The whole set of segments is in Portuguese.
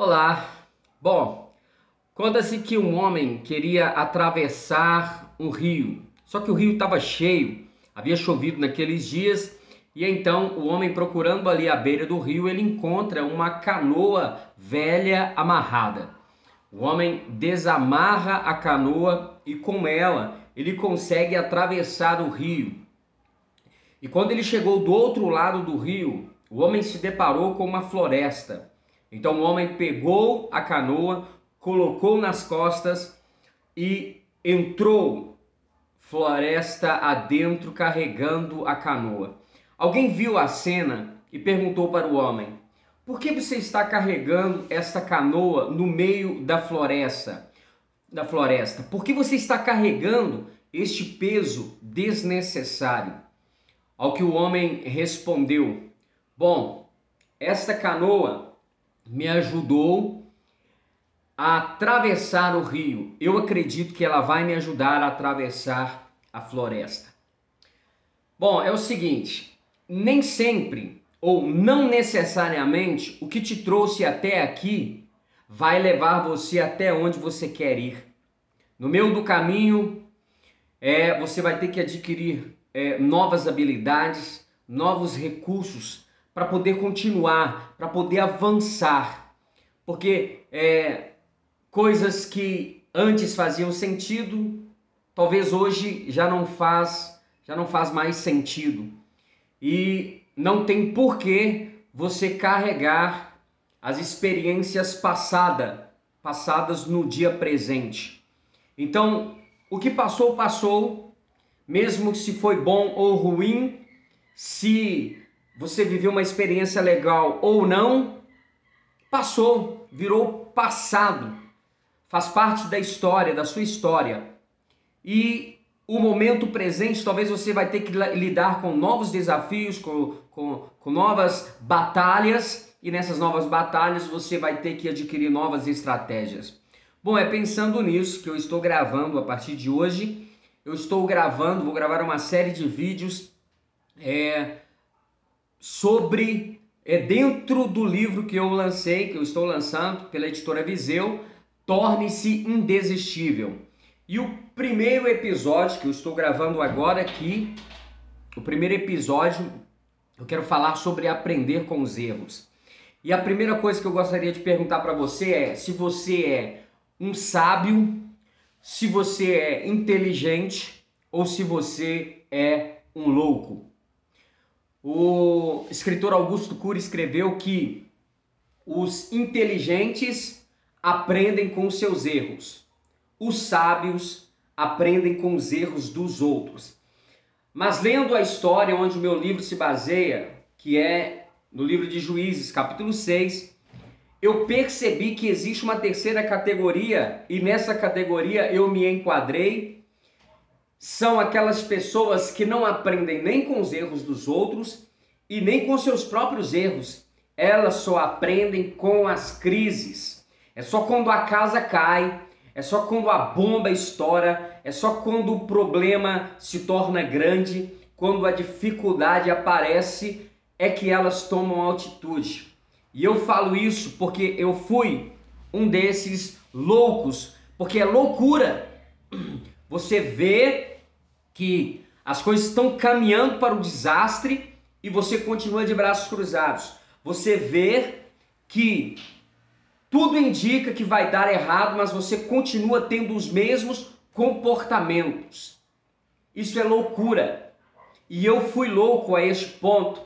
Olá. Bom, conta-se que um homem queria atravessar um rio, só que o rio estava cheio, havia chovido naqueles dias e então o homem procurando ali à beira do rio ele encontra uma canoa velha amarrada. O homem desamarra a canoa e com ela ele consegue atravessar o rio. E quando ele chegou do outro lado do rio, o homem se deparou com uma floresta. Então o homem pegou a canoa, colocou nas costas e entrou floresta adentro carregando a canoa. Alguém viu a cena e perguntou para o homem: Por que você está carregando esta canoa no meio da floresta? Da floresta? Por que você está carregando este peso desnecessário? Ao que o homem respondeu: Bom, esta canoa me ajudou a atravessar o rio. Eu acredito que ela vai me ajudar a atravessar a floresta. Bom, é o seguinte, nem sempre ou não necessariamente o que te trouxe até aqui vai levar você até onde você quer ir. No meio do caminho, é, você vai ter que adquirir é, novas habilidades, novos recursos para poder continuar, para poder avançar. Porque é, coisas que antes faziam sentido, talvez hoje já não faz, já não faz mais sentido. E não tem porquê você carregar as experiências passadas, passadas no dia presente. Então, o que passou, passou, mesmo se foi bom ou ruim, se você viveu uma experiência legal ou não, passou, virou passado, faz parte da história, da sua história. E o momento presente, talvez você vai ter que lidar com novos desafios, com, com, com novas batalhas, e nessas novas batalhas você vai ter que adquirir novas estratégias. Bom, é pensando nisso que eu estou gravando a partir de hoje. Eu estou gravando, vou gravar uma série de vídeos é, sobre é dentro do livro que eu lancei, que eu estou lançando pela editora Viseu, Torne-se Indesistível. E o primeiro episódio que eu estou gravando agora aqui, o primeiro episódio, eu quero falar sobre aprender com os erros. E a primeira coisa que eu gostaria de perguntar para você é se você é um sábio, se você é inteligente ou se você é um louco o escritor Augusto Cury escreveu que os inteligentes aprendem com seus erros, os sábios aprendem com os erros dos outros. Mas lendo a história onde o meu livro se baseia, que é no livro de Juízes, capítulo 6, eu percebi que existe uma terceira categoria e nessa categoria eu me enquadrei são aquelas pessoas que não aprendem nem com os erros dos outros e nem com seus próprios erros. Elas só aprendem com as crises. É só quando a casa cai, é só quando a bomba estoura, é só quando o problema se torna grande, quando a dificuldade aparece, é que elas tomam altitude. E eu falo isso porque eu fui um desses loucos, porque é loucura você vê que as coisas estão caminhando para o desastre e você continua de braços cruzados. Você vê que tudo indica que vai dar errado, mas você continua tendo os mesmos comportamentos. Isso é loucura. E eu fui louco a este ponto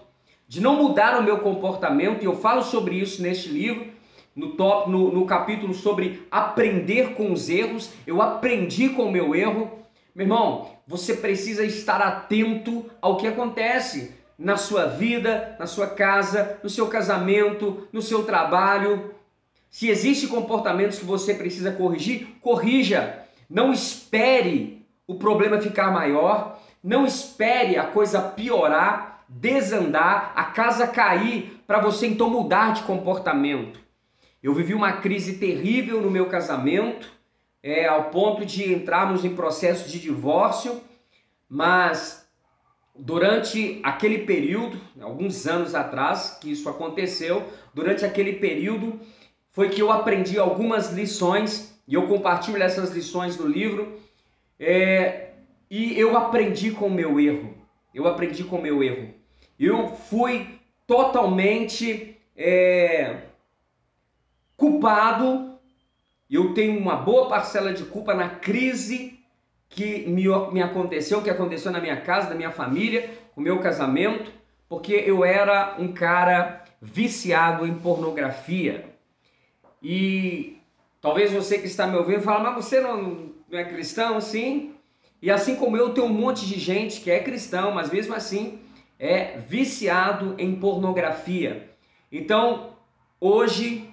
de não mudar o meu comportamento, e eu falo sobre isso neste livro, no, top, no, no capítulo sobre aprender com os erros, eu aprendi com o meu erro. Meu irmão, você precisa estar atento ao que acontece na sua vida, na sua casa, no seu casamento, no seu trabalho. Se existem comportamentos que você precisa corrigir, corrija. Não espere o problema ficar maior, não espere a coisa piorar, desandar, a casa cair para você então mudar de comportamento. Eu vivi uma crise terrível no meu casamento, é, ao ponto de entrarmos em processo de divórcio, mas durante aquele período, alguns anos atrás que isso aconteceu, durante aquele período foi que eu aprendi algumas lições e eu compartilho essas lições no livro. É, e eu aprendi com o meu erro. Eu aprendi com o meu erro. Eu fui totalmente é, culpado. Eu tenho uma boa parcela de culpa na crise que me, me aconteceu, que aconteceu na minha casa, na minha família, o meu casamento, porque eu era um cara viciado em pornografia. E talvez você que está me ouvindo fale, mas você não, não é cristão? Sim. E assim como eu, tem um monte de gente que é cristão, mas mesmo assim é viciado em pornografia. Então, hoje,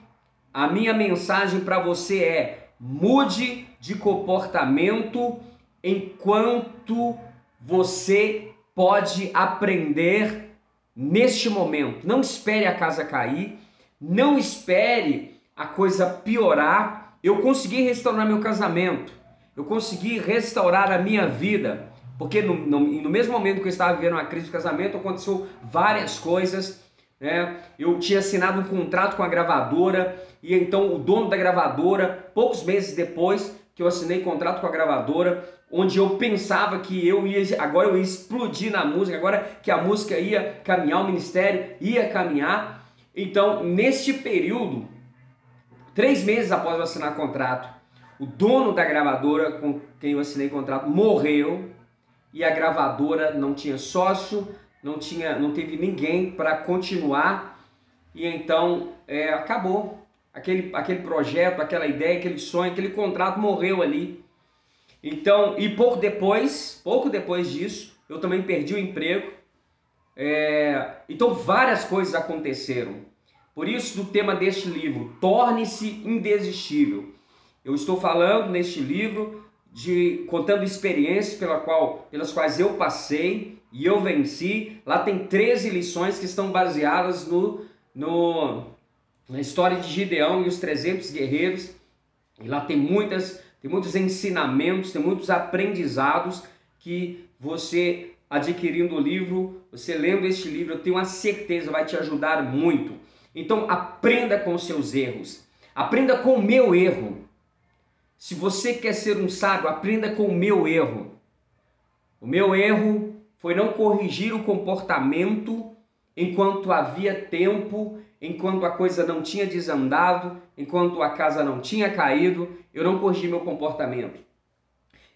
a minha mensagem para você é: mude de comportamento enquanto você pode aprender neste momento. Não espere a casa cair, não espere a coisa piorar. Eu consegui restaurar meu casamento, eu consegui restaurar a minha vida, porque no, no, no mesmo momento que eu estava vivendo uma crise de casamento, aconteceu várias coisas. Né? Eu tinha assinado um contrato com a gravadora e então o dono da gravadora, poucos meses depois que eu assinei contrato com a gravadora, onde eu pensava que eu ia agora eu ia explodir na música, agora que a música ia caminhar, o ministério ia caminhar. Então, neste período, três meses após eu assinar contrato, o dono da gravadora com quem eu assinei contrato morreu e a gravadora não tinha sócio, não tinha, não teve ninguém para continuar e então é, acabou aquele, aquele projeto, aquela ideia, aquele sonho, aquele contrato morreu ali. Então, e pouco depois, pouco depois disso, eu também perdi o emprego. É, então, várias coisas aconteceram. Por isso, do tema deste livro, torne-se indesistível. Eu estou falando neste livro de contando experiências pela qual, pelas quais eu passei e eu venci. Lá tem 13 lições que estão baseadas no, no na história de Gideão e os 300 guerreiros. E lá tem muitas tem muitos ensinamentos, tem muitos aprendizados que você adquirindo o livro, você lendo este livro, eu tenho uma certeza vai te ajudar muito. Então aprenda com seus erros. Aprenda com o meu erro. Se você quer ser um sábio, aprenda com o meu erro. O meu erro foi não corrigir o comportamento enquanto havia tempo enquanto a coisa não tinha desandado, enquanto a casa não tinha caído, eu não corrigi meu comportamento.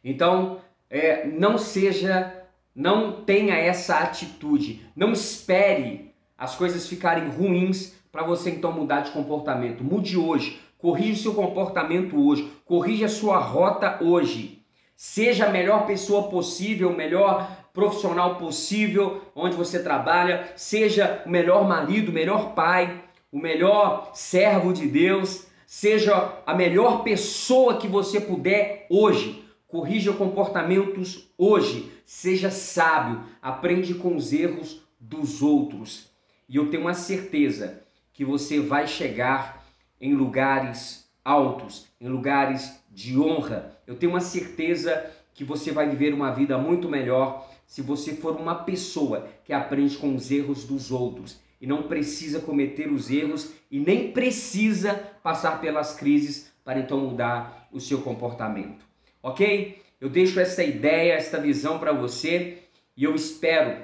Então, é, não seja, não tenha essa atitude, não espere as coisas ficarem ruins para você então mudar de comportamento. Mude hoje, corrija o seu comportamento hoje, corrija a sua rota hoje. Seja a melhor pessoa possível, o melhor profissional possível onde você trabalha, seja o melhor marido, o melhor pai, o melhor servo de Deus, seja a melhor pessoa que você puder hoje. Corrija comportamentos hoje, seja sábio, aprende com os erros dos outros. E eu tenho uma certeza que você vai chegar em lugares altos, em lugares de honra. Eu tenho uma certeza que você vai viver uma vida muito melhor se você for uma pessoa que aprende com os erros dos outros e não precisa cometer os erros e nem precisa passar pelas crises para então mudar o seu comportamento. Ok? Eu deixo essa ideia, esta visão para você e eu espero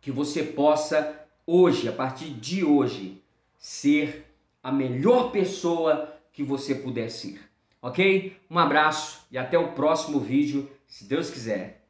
que você possa hoje, a partir de hoje, ser a melhor pessoa que você puder ser. Ok? Um abraço e até o próximo vídeo, se Deus quiser.